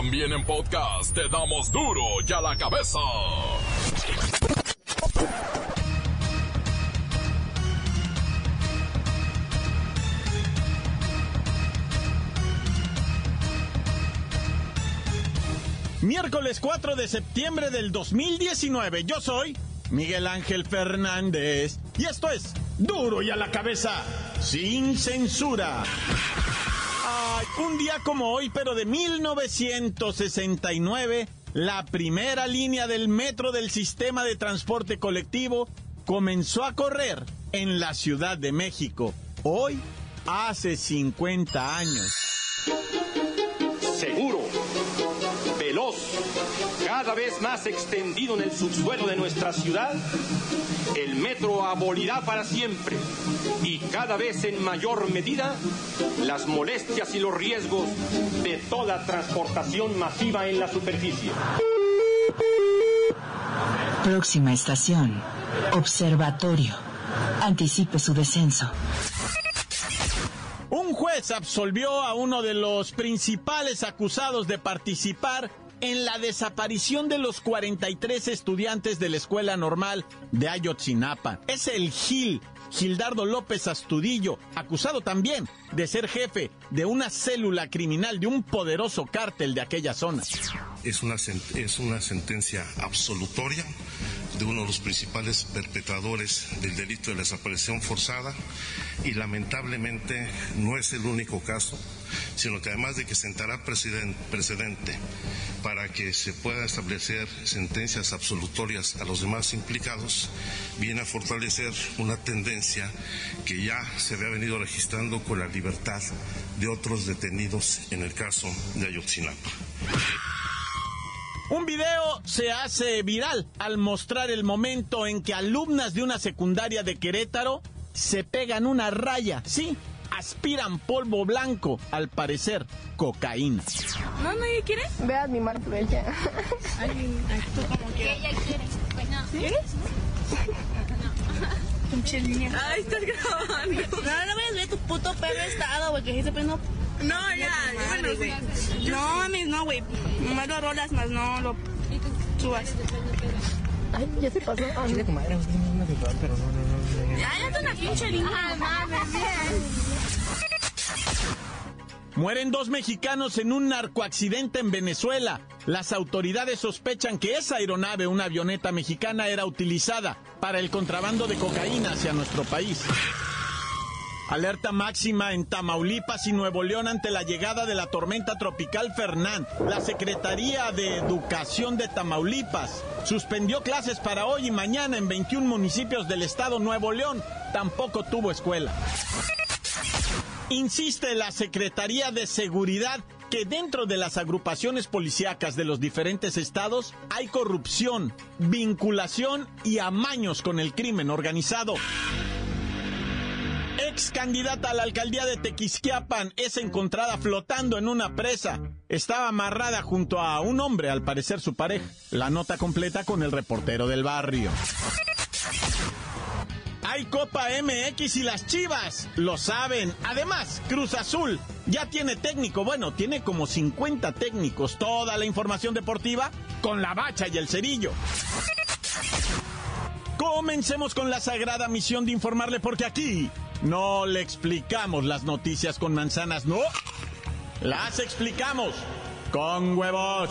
También en podcast te damos duro y a la cabeza. Miércoles 4 de septiembre del 2019. Yo soy Miguel Ángel Fernández. Y esto es Duro y a la cabeza, sin censura. Un día como hoy, pero de 1969, la primera línea del metro del sistema de transporte colectivo comenzó a correr en la Ciudad de México. Hoy, hace 50 años. Seguro, cada vez más extendido en el subsuelo de nuestra ciudad, el metro abolirá para siempre y cada vez en mayor medida las molestias y los riesgos de toda transportación masiva en la superficie. Próxima estación. Observatorio. Anticipe su descenso. Un juez absolvió a uno de los principales acusados de participar en la desaparición de los 43 estudiantes de la Escuela Normal de Ayotzinapa. Es el Gil, Gildardo López Astudillo, acusado también de ser jefe de una célula criminal de un poderoso cártel de aquella zona. Es una, es una sentencia absolutoria de uno de los principales perpetradores del delito de desaparición forzada y lamentablemente no es el único caso, sino que además de que sentará precedente para que se puedan establecer sentencias absolutorias a los demás implicados, viene a fortalecer una tendencia que ya se había venido registrando con la libertad de otros detenidos en el caso de Ayotzinapa. Un video se hace viral al mostrar el momento en que alumnas de una secundaria de Querétaro se pegan una raya, sí, aspiran polvo blanco, al parecer cocaína. ¿No, nadie quiere? Ve mi mano ella. Ay, ay, tú como quieras. Ella quiere. Pues no. ¿Quieres? Pinche línea. Ay, estás grabando. No, no me ver tu puto perro estado, güey, que se prendo. No, ya, bueno, sí. No, mames, no, güey. Nomás lo rolas, más no lo subas. Ay, ya se pasó. Ah, Chile, comadre, usted no me pero no, no, no. Ya, ya está una pinche línea. Ay, mames, bien. Mueren dos mexicanos en un narcoaccidente en Venezuela. Las autoridades sospechan que esa aeronave, una avioneta mexicana, era utilizada para el contrabando de cocaína hacia nuestro país. Alerta máxima en Tamaulipas y Nuevo León ante la llegada de la tormenta tropical Fernán. La Secretaría de Educación de Tamaulipas suspendió clases para hoy y mañana en 21 municipios del estado Nuevo León. Tampoco tuvo escuela. Insiste la Secretaría de Seguridad que dentro de las agrupaciones policíacas de los diferentes estados hay corrupción, vinculación y amaños con el crimen organizado. Ex candidata a la alcaldía de Tequisquiapan es encontrada flotando en una presa. Estaba amarrada junto a un hombre, al parecer su pareja. La nota completa con el reportero del barrio. Hay Copa MX y las Chivas, lo saben. Además, Cruz Azul ya tiene técnico, bueno, tiene como 50 técnicos. Toda la información deportiva con la bacha y el cerillo. Comencemos con la sagrada misión de informarle porque aquí no le explicamos las noticias con manzanas, no. Las explicamos con huevos.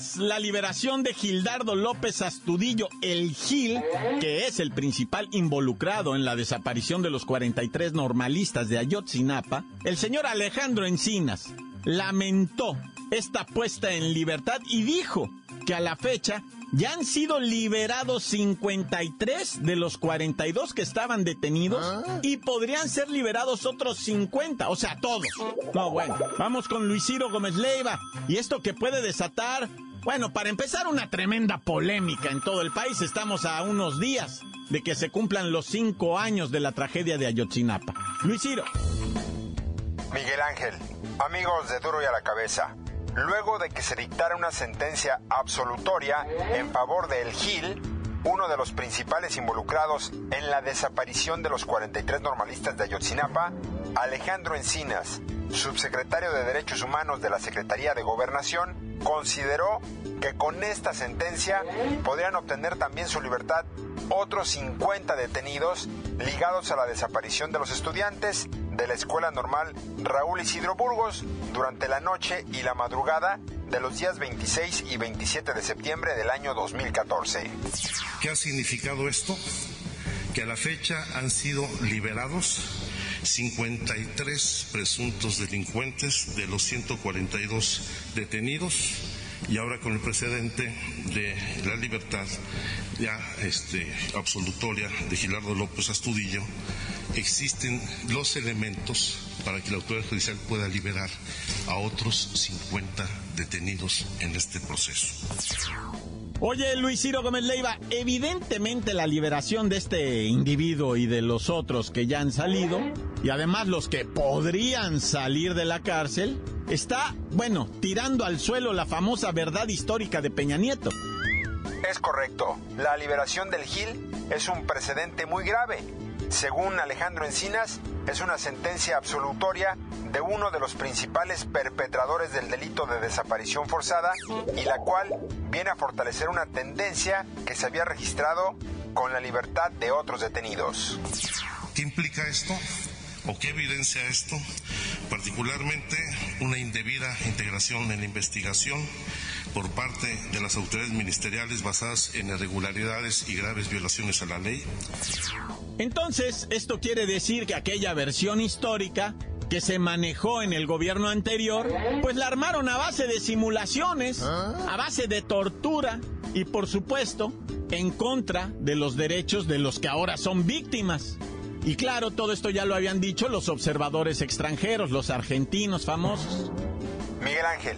Tras la liberación de Gildardo López Astudillo, el Gil, que es el principal involucrado en la desaparición de los 43 normalistas de Ayotzinapa, el señor Alejandro Encinas lamentó esta puesta en libertad y dijo que a la fecha ya han sido liberados 53 de los 42 que estaban detenidos y podrían ser liberados otros 50, o sea, todos. No, bueno, vamos con Luis Ciro Gómez Leiva y esto que puede desatar, bueno, para empezar una tremenda polémica en todo el país, estamos a unos días de que se cumplan los cinco años de la tragedia de Ayotzinapa. Luis Ciro. Miguel Ángel, amigos de Duro y a la Cabeza. Luego de que se dictara una sentencia absolutoria en favor de El Gil, uno de los principales involucrados en la desaparición de los 43 normalistas de Ayotzinapa, Alejandro Encinas, subsecretario de Derechos Humanos de la Secretaría de Gobernación, consideró que con esta sentencia podrían obtener también su libertad otros 50 detenidos ligados a la desaparición de los estudiantes de la Escuela Normal Raúl Isidro Burgos durante la noche y la madrugada de los días 26 y 27 de septiembre del año 2014. ¿Qué ha significado esto? Que a la fecha han sido liberados 53 presuntos delincuentes de los 142 detenidos y ahora con el precedente de la libertad ya este, absolutoria de Gilardo López Astudillo, existen los elementos para que la autoridad judicial pueda liberar a otros 50 detenidos en este proceso. Oye, Luis Ciro Gómez Leiva, evidentemente la liberación de este individuo y de los otros que ya han salido, y además los que podrían salir de la cárcel, está, bueno, tirando al suelo la famosa verdad histórica de Peña Nieto. Es correcto, la liberación del Gil es un precedente muy grave. Según Alejandro Encinas, es una sentencia absolutoria de uno de los principales perpetradores del delito de desaparición forzada y la cual viene a fortalecer una tendencia que se había registrado con la libertad de otros detenidos. ¿Qué implica esto? ¿O qué evidencia esto? Particularmente una indebida integración en la investigación por parte de las autoridades ministeriales basadas en irregularidades y graves violaciones a la ley. Entonces, esto quiere decir que aquella versión histórica que se manejó en el gobierno anterior, pues la armaron a base de simulaciones, a base de tortura y por supuesto en contra de los derechos de los que ahora son víctimas. Y claro, todo esto ya lo habían dicho los observadores extranjeros, los argentinos famosos. Miguel Ángel,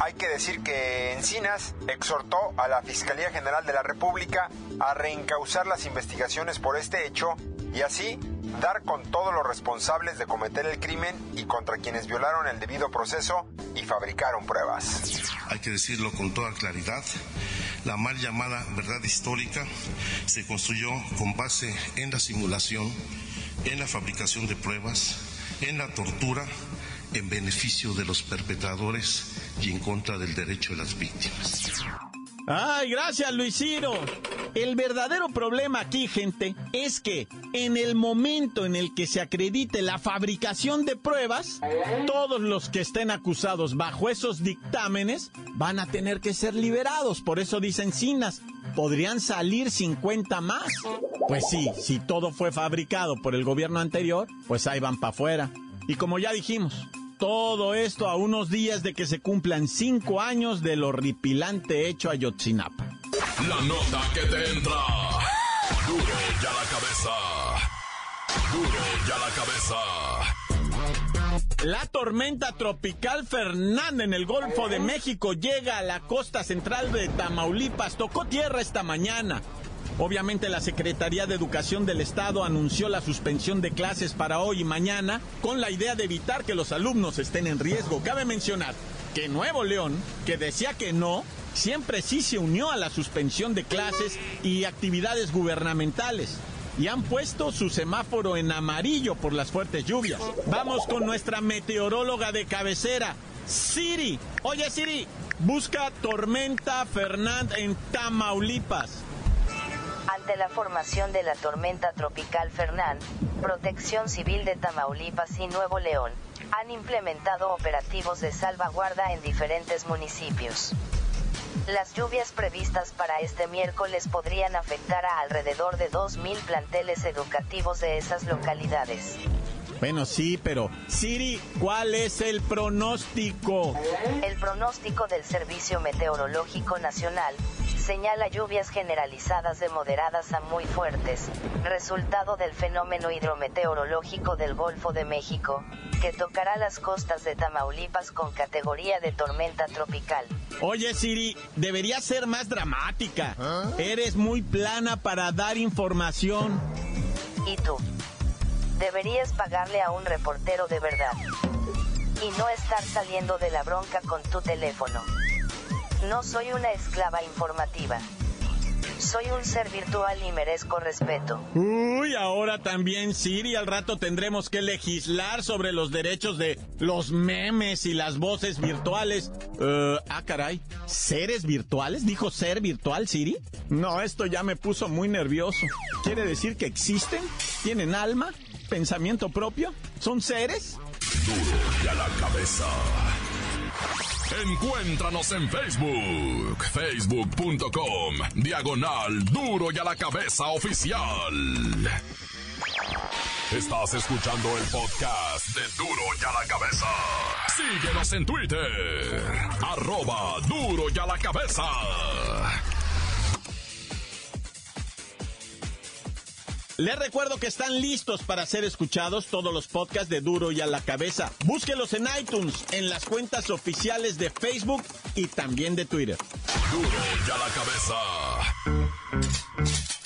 hay que decir que Encinas exhortó a la Fiscalía General de la República a reencauzar las investigaciones por este hecho y así dar con todos los responsables de cometer el crimen y contra quienes violaron el debido proceso y fabricaron pruebas. Hay que decirlo con toda claridad, la mal llamada verdad histórica se construyó con base en la simulación, en la fabricación de pruebas, en la tortura, en beneficio de los perpetradores y en contra del derecho de las víctimas. Ay, gracias Luis Ciro. El verdadero problema aquí, gente, es que en el momento en el que se acredite la fabricación de pruebas, todos los que estén acusados bajo esos dictámenes van a tener que ser liberados. Por eso dicen Cinas, podrían salir 50 más. Pues sí, si todo fue fabricado por el gobierno anterior, pues ahí van para afuera. Y como ya dijimos, todo esto a unos días de que se cumplan cinco años del horripilante hecho Ayotzinapa. La nota que te entra. Duro ya la cabeza. Duro ya la cabeza. La tormenta tropical Fernanda en el Golfo de México llega a la costa central de Tamaulipas. Tocó tierra esta mañana. Obviamente la Secretaría de Educación del Estado anunció la suspensión de clases para hoy y mañana con la idea de evitar que los alumnos estén en riesgo. Cabe mencionar que Nuevo León, que decía que no, siempre sí se unió a la suspensión de clases y actividades gubernamentales. Y han puesto su semáforo en amarillo por las fuertes lluvias. Vamos con nuestra meteoróloga de cabecera, Siri. Oye Siri, busca tormenta Fernand en Tamaulipas. Ante la formación de la tormenta tropical Fernán, Protección Civil de Tamaulipas y Nuevo León han implementado operativos de salvaguarda en diferentes municipios. Las lluvias previstas para este miércoles podrían afectar a alrededor de 2.000 planteles educativos de esas localidades. Bueno, sí, pero Siri, ¿cuál es el pronóstico? El pronóstico del Servicio Meteorológico Nacional señala lluvias generalizadas de moderadas a muy fuertes, resultado del fenómeno hidrometeorológico del Golfo de México, que tocará las costas de Tamaulipas con categoría de tormenta tropical. Oye Siri, debería ser más dramática. Eres muy plana para dar información. ¿Y tú? Deberías pagarle a un reportero de verdad. Y no estar saliendo de la bronca con tu teléfono. No soy una esclava informativa. Soy un ser virtual y merezco respeto. Uy, ahora también Siri, al rato tendremos que legislar sobre los derechos de los memes y las voces virtuales. Eh, ah, caray, ¿seres virtuales? ¿Dijo ser virtual, Siri? No, esto ya me puso muy nervioso. ¿Quiere decir que existen? ¿Tienen alma? ¿Pensamiento propio? ¿Son seres? Duro y a la cabeza. Encuéntranos en Facebook, facebook.com, diagonal duro y a la cabeza oficial. Estás escuchando el podcast de duro y a la cabeza. Síguenos en Twitter, arroba duro y a la cabeza. Les recuerdo que están listos para ser escuchados todos los podcasts de Duro y a la cabeza. Búsquelos en iTunes, en las cuentas oficiales de Facebook y también de Twitter. Duro y a la cabeza.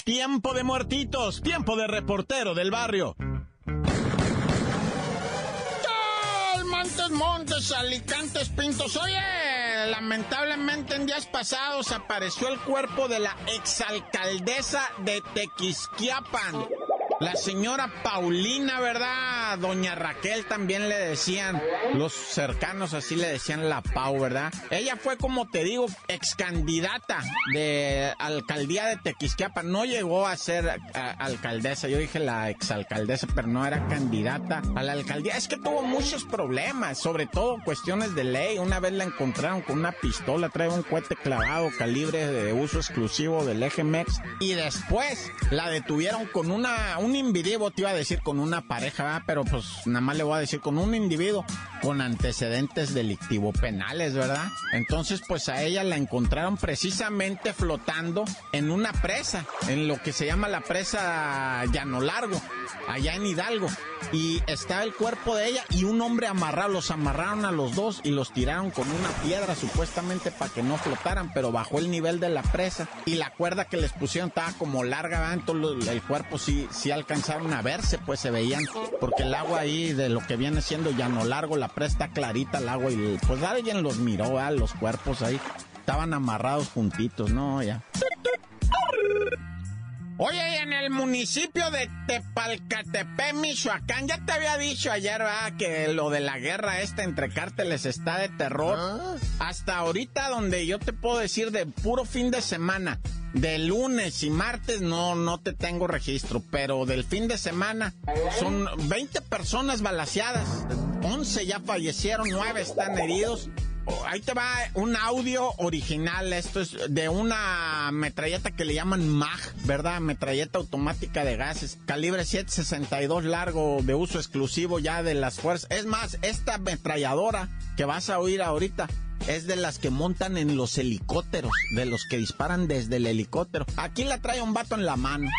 Tiempo de muertitos, tiempo de reportero del barrio. Montes, Alicantes, Pintos. Oye, lamentablemente en días pasados apareció el cuerpo de la exalcaldesa de Tequisquiapan. La señora Paulina, ¿verdad? Doña Raquel también le decían, los cercanos así le decían la Pau, ¿verdad? Ella fue, como te digo, ex candidata de alcaldía de Tequisquiapan. No llegó a ser alcaldesa, yo dije la exalcaldesa, pero no era candidata a la alcaldía. Es que tuvo muchos problemas, sobre todo cuestiones de ley. Una vez la encontraron con una pistola, trae un cohete clavado, calibre de uso exclusivo del EGMEX. Y después la detuvieron con una un individuo, te iba a decir con una pareja, ¿verdad? pero pues nada más le voy a decir con un individuo con antecedentes delictivo penales, ¿verdad? Entonces, pues a ella la encontraron precisamente flotando en una presa, en lo que se llama la presa Llano Largo, allá en Hidalgo. Y está el cuerpo de ella y un hombre amarrado, los amarraron a los dos y los tiraron con una piedra supuestamente para que no flotaran, pero bajó el nivel de la presa y la cuerda que les pusieron estaba como larga, ¿verdad? entonces el cuerpo sí, sí alcanzaron a verse, pues se veían, porque el agua ahí de lo que viene siendo llano largo, la presta clarita el agua y pues alguien los miró, a los cuerpos ahí estaban amarrados juntitos, ¿no? Ya. Oye, en el municipio de Tepalcatepec, Michoacán, ya te había dicho ayer, ¿verdad? Que lo de la guerra esta entre cárteles está de terror. Hasta ahorita donde yo te puedo decir de puro fin de semana, de lunes y martes no, no te tengo registro, pero del fin de semana son 20 personas balaseadas, 11 ya fallecieron, 9 están heridos. Ahí te va un audio original. Esto es de una metralleta que le llaman MAG, ¿verdad? Metralleta automática de gases. Calibre 762 largo, de uso exclusivo ya de las fuerzas. Es más, esta ametralladora que vas a oír ahorita es de las que montan en los helicópteros, de los que disparan desde el helicóptero. Aquí la trae un vato en la mano.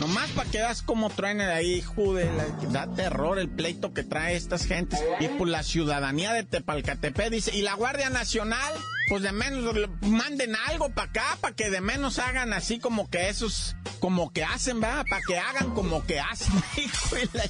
Nomás para que veas cómo traen ahí, jude, da terror el pleito que trae estas gentes. Y pues la ciudadanía de Tepalcatepec dice, ¿y la Guardia Nacional? Pues de menos manden algo para acá, para que de menos hagan así como que esos, como que hacen, ¿verdad? Para que hagan como que hacen, la...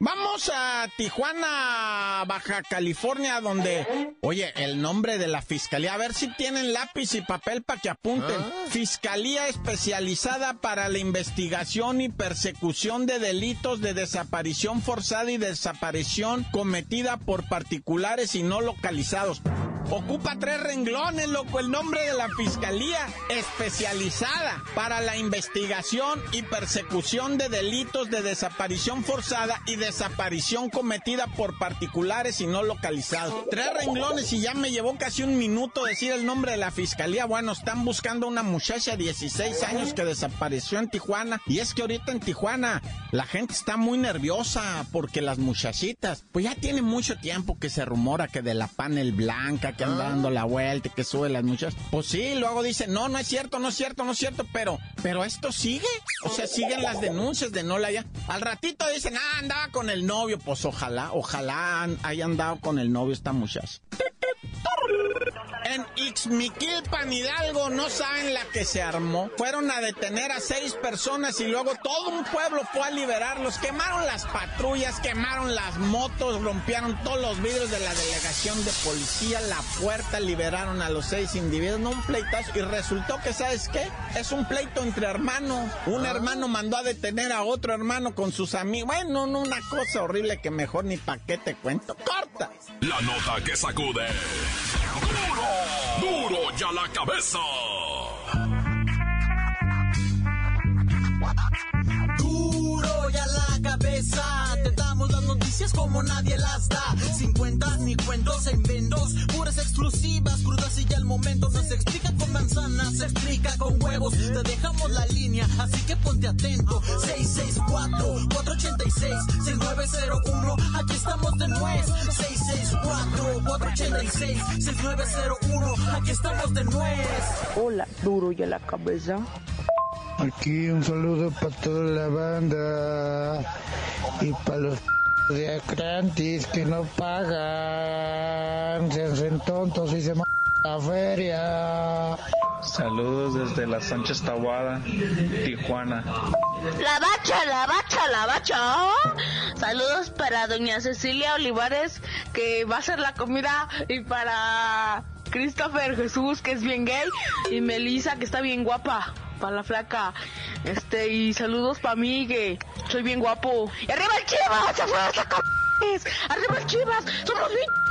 Vamos a Tijuana, Baja California, donde, oye, el nombre de la fiscalía, a ver si tienen lápiz y papel para que apunten. Fiscalía especializada para la investigación y persecución de delitos de desaparición forzada y desaparición cometida por particulares y no localizados. Ocupa tres renglones, loco, el nombre de la Fiscalía especializada para la investigación y persecución de delitos de desaparición forzada y desaparición cometida por particulares y no localizados. Tres renglones y ya me llevó casi un minuto decir el nombre de la Fiscalía. Bueno, están buscando una muchacha de 16 años que desapareció en Tijuana. Y es que ahorita en Tijuana la gente está muy nerviosa porque las muchachitas, pues ya tiene mucho tiempo que se rumora que de la panel blanca, que anda dando la vuelta, que sube las muchachas. Pues sí, luego dicen, no, no es cierto, no es cierto, no es cierto, pero, pero esto sigue. O sea, siguen las denuncias de no la ya. Al ratito dicen, ah, andaba con el novio. Pues ojalá, ojalá haya andado con el novio esta muchacha. En Ixmiquilpan, Hidalgo, no saben la que se armó. Fueron a detener a seis personas y luego todo un pueblo fue a liberarlos. Quemaron las patrullas, quemaron las motos, rompieron todos los vidrios de la delegación de policía, la puerta, liberaron a los seis individuos. No un pleitazo. Y resultó que, ¿sabes qué? Es un pleito entre hermanos. Un Ah. hermano mandó a detener a otro hermano con sus amigos. Bueno, no, una cosa horrible que mejor ni pa' qué te cuento. ¡Corta! La nota que sacude. ¡Duro! ¡Duro ya la cabeza! Duro ya la cabeza, te damos las noticias como nadie las da. Sin cuentas ni cuentos en vendos, puras exclusivas, crudas y ya el momento. No se explica con manzanas, se explica con huevos. Te dejamos la línea, así que ponte atento. 664-486-6901, aquí estamos de nuez. 664-486-6901, aquí estamos de nuez. Hola, duro y a la cabeza. Aquí un saludo para toda la banda y para los de Atlantis que no pagan, se hacen tontos y se m la feria. Saludos desde la Sánchez Tahuada, Tijuana. La bacha, la bacha, la bacha. Saludos para doña Cecilia Olivares, que va a hacer la comida, y para Christopher Jesús, que es bien gay, y Melissa, que está bien guapa. Para la flaca, este, y saludos para mí, que soy bien guapo. ¡Y arriba el Chivas! ¡Se fue hasta c******! ¡Arriba el Chivas! ¡Somos bien!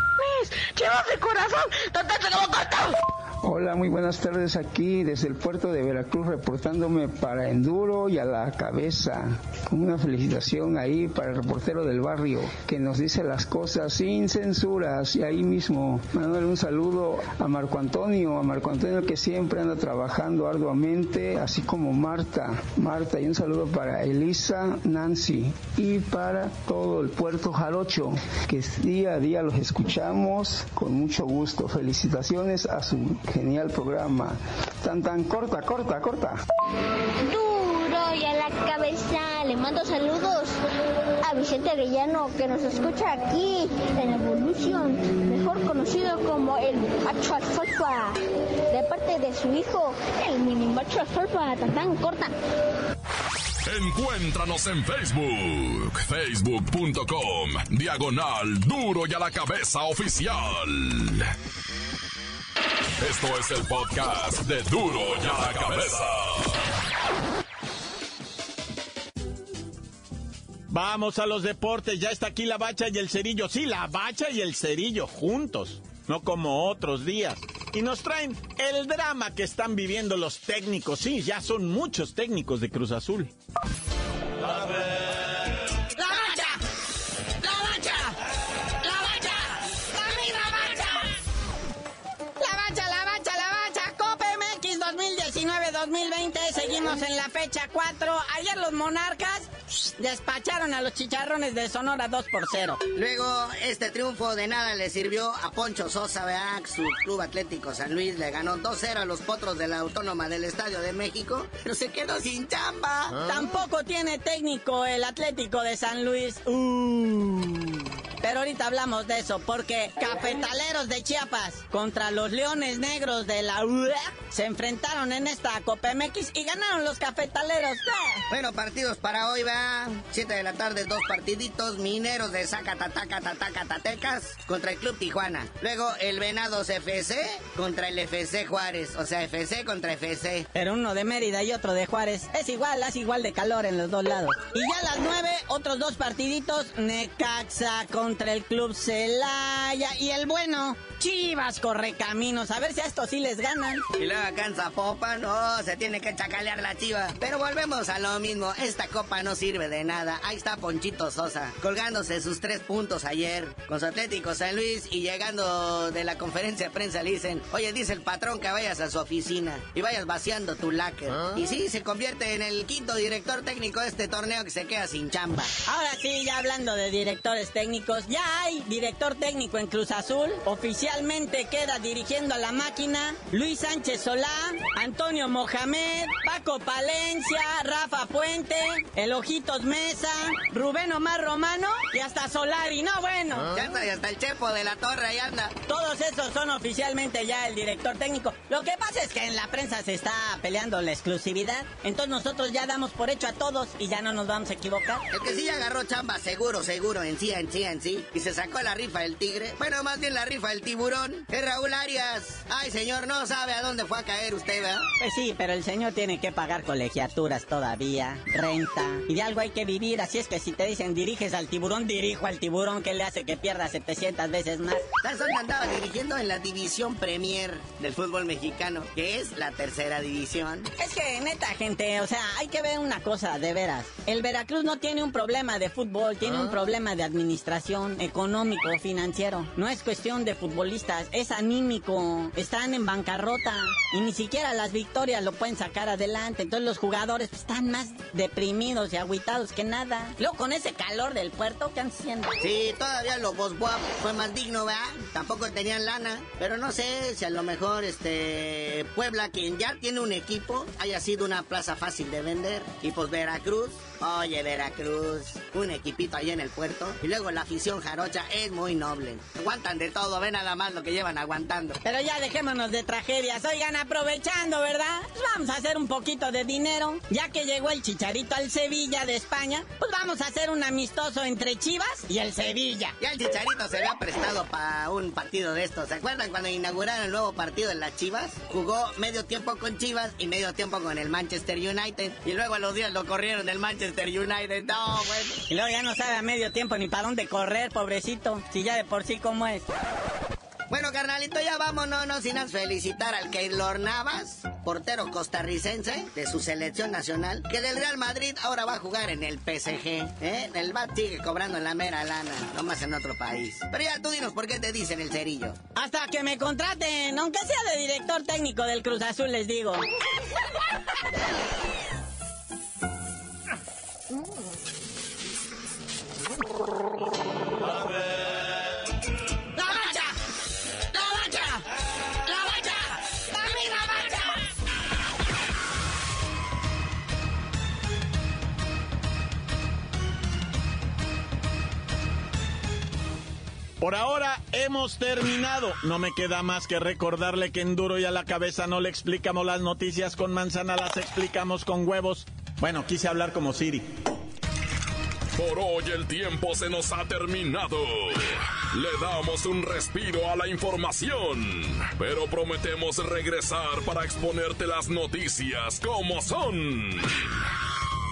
¡Chivas de corazón! ¡Tontate como cortado! Hola, muy buenas tardes aquí desde el puerto de Veracruz reportándome para Enduro y a la cabeza. Una felicitación ahí para el reportero del barrio que nos dice las cosas sin censuras y ahí mismo Manuel un saludo a Marco Antonio, a Marco Antonio que siempre anda trabajando arduamente, así como Marta, Marta y un saludo para Elisa, Nancy y para todo el puerto Jarocho que día a día los escuchamos con mucho gusto. Felicitaciones a su genial programa. Tan tan corta, corta, corta. Duro y a la cabeza. Le mando saludos a Vicente Arellano que nos escucha aquí en Evolution, mejor conocido como el macho alfalfa, de parte de su hijo, el mini macho alfalfa, tan tan corta. Encuéntranos en Facebook, facebook.com, diagonal duro y a la cabeza oficial. Esto es el podcast de duro y a la cabeza. Vamos a los deportes, ya está aquí la bacha y el cerillo. Sí, la bacha y el cerillo juntos, no como otros días. Y nos traen el drama que están viviendo los técnicos. Sí, ya son muchos técnicos de Cruz Azul. 2019-2020. Seguimos en la fecha 4. Ayer los monarcas despacharon a los chicharrones de Sonora 2 por 0. Luego, este triunfo de nada le sirvió a Poncho Sosa, ¿verdad? Su club Atlético San Luis le ganó 2-0 a los potros de la Autónoma del Estadio de México, pero se quedó sin chamba. Tampoco tiene técnico el Atlético de San Luis. Uh. Pero ahorita hablamos de eso, porque Cafetaleros de Chiapas contra los Leones Negros de la UE se enfrentaron en esta Copa MX y ganaron los Cafetaleros. Bueno, partidos para hoy, va. 7 de la tarde, dos partiditos. Mineros de Zacatatacatatecas contra el Club Tijuana. Luego el Venados FC contra el FC Juárez. O sea, FC contra FC. Pero uno de Mérida y otro de Juárez. Es igual, hace igual de calor en los dos lados. Y ya a las 9, otros dos partiditos. Necaxa contra el Club Celaya. Y el bueno, Chivas caminos, a ver si a estos sí les ganan. Y luego cansa popa, no, se tiene que chacalear la chiva. Pero volvemos a lo mismo, esta copa no sirve de nada. Ahí está Ponchito Sosa, colgándose sus tres puntos ayer con su Atlético San Luis y llegando de la conferencia de prensa le dicen, oye, dice el patrón que vayas a su oficina y vayas vaciando tu láquer. ¿Ah? Y sí, se convierte en el quinto director técnico de este torneo que se queda sin chamba. Ahora sí, ya hablando de directores técnicos, ya hay director técnico en Cruz Azul. Oficialmente queda dirigiendo a la máquina Luis Sánchez Solá, Antonio Mohamed, Paco Palencia, Rafa Puente, El Ojitos Mesa, Rubén Omar Romano y hasta Solari. No, bueno. ¿Ah? Ya está, y hasta el Chepo de la Torre ahí anda. Todos esos son oficialmente ya el director técnico. Lo que pasa es que en la prensa se está peleando la exclusividad. Entonces nosotros ya damos por hecho a todos y ya no nos vamos a equivocar. El que sí agarró chamba seguro, seguro, en sí, en sí, en sí. Y se sacó la rifa del tigre. Bueno, más bien la rifa del tiburón. Es Raúl Arias. Ay, señor, no sabe a dónde fue a caer usted, ¿verdad? Pues sí, pero el señor tiene que pagar colegiaturas todavía, renta. Y de algo hay que vivir. Así es que si te dicen diriges al tiburón, dirijo al tiburón. que le hace que pierda 700 veces más? ¿Sabes dónde andaba dirigiendo? En la división Premier del fútbol mexicano, que es la tercera división. Es que, neta, gente, o sea, hay que ver una cosa, de veras. El Veracruz no tiene un problema de fútbol, tiene un ah. problema de administración, económico, financiero. No es cuestión de es anímico. Están en bancarrota y ni siquiera las victorias lo pueden sacar adelante. Entonces los jugadores están más deprimidos y agüitados que nada. Luego con ese calor del puerto, ¿qué han siendo? Sí, todavía los Bosboa fue más digno, ¿verdad? Tampoco tenían lana, pero no sé si a lo mejor este Puebla, quien ya tiene un equipo, haya sido una plaza fácil de vender. Y pues Veracruz, oye Veracruz, un equipito ahí en el puerto. Y luego la afición jarocha es muy noble. Aguantan de todo, ven nada más lo que llevan aguantando. Pero ya dejémonos de tragedias. Oigan, aprovechando, ¿verdad? Pues vamos a hacer un poquito de dinero. Ya que llegó el chicharito al Sevilla de España, pues vamos a hacer un amistoso entre Chivas y el Sevilla. Ya el chicharito se había prestado para un partido de estos. ¿Se acuerdan cuando inauguraron el nuevo partido en las Chivas? Jugó medio tiempo con Chivas y medio tiempo con el Manchester United. Y luego a los días lo corrieron del Manchester United. No, bueno. Y luego ya no sabe a medio tiempo ni para dónde correr, pobrecito. Si ya de por sí como es. Bueno, carnalito, ya vámonos, no sin felicitar al Keylor Navas, portero costarricense de su selección nacional, que del Real Madrid ahora va a jugar en el PSG. ¿eh? El BAT sigue cobrando en la mera lana, nomás en otro país. Pero ya tú dinos por qué te dicen el cerillo. Hasta que me contraten, aunque sea de director técnico del Cruz Azul, les digo. Por ahora hemos terminado. No me queda más que recordarle que en duro y a la cabeza no le explicamos las noticias con manzana, las explicamos con huevos. Bueno, quise hablar como Siri. Por hoy el tiempo se nos ha terminado. Le damos un respiro a la información, pero prometemos regresar para exponerte las noticias como son.